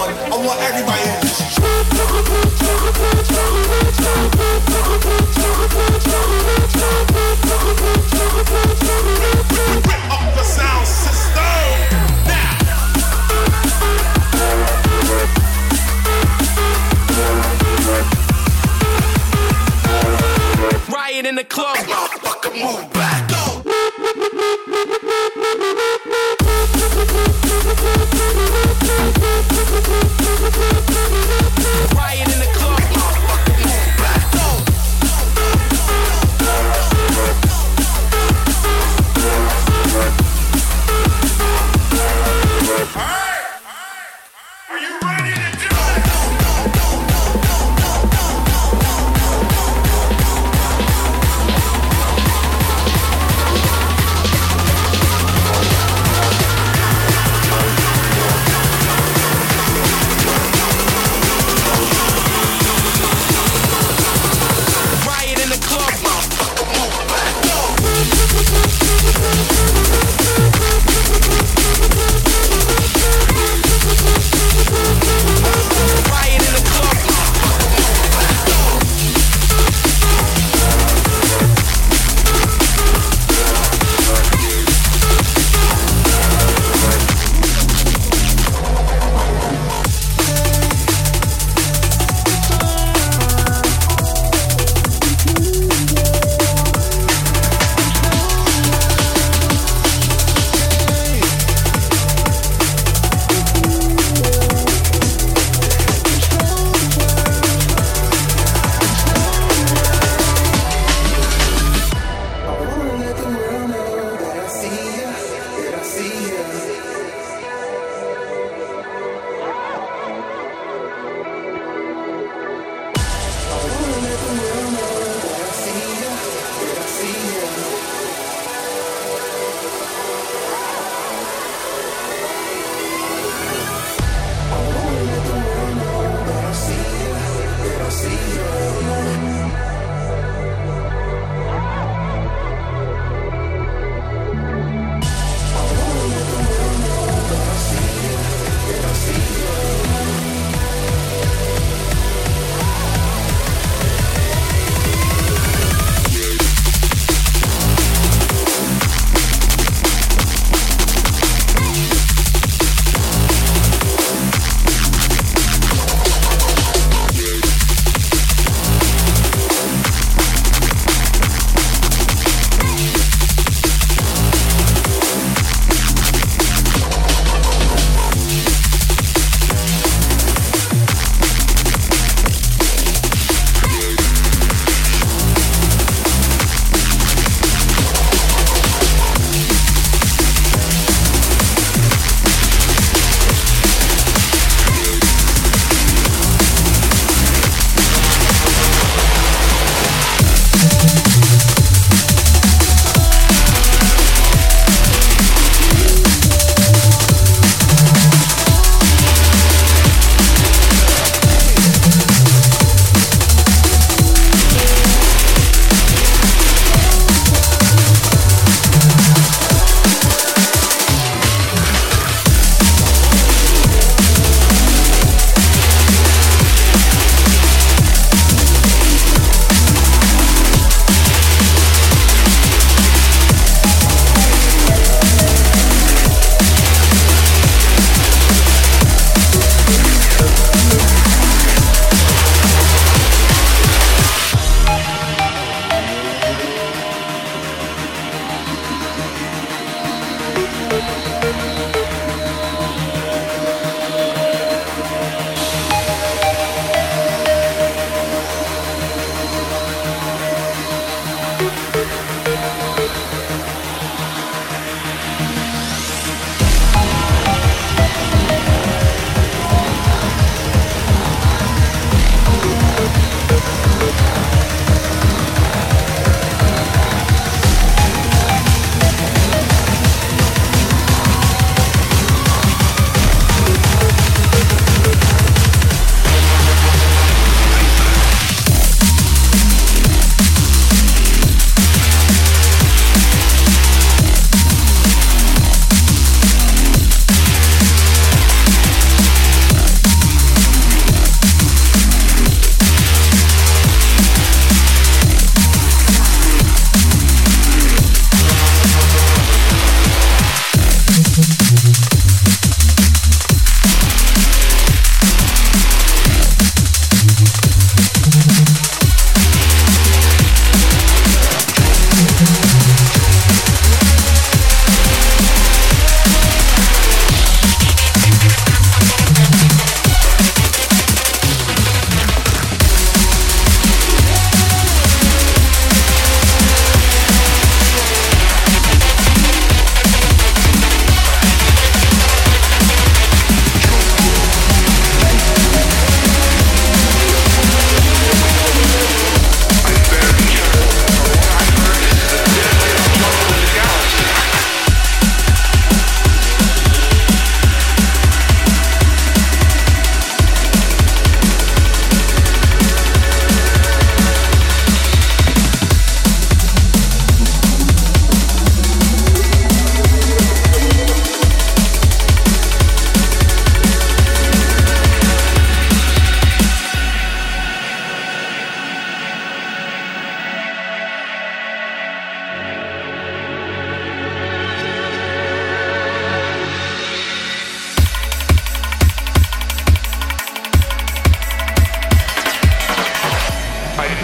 I want everybody.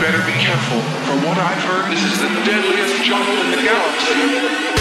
better be careful. From what I've heard, this is the deadliest jungle in the galaxy.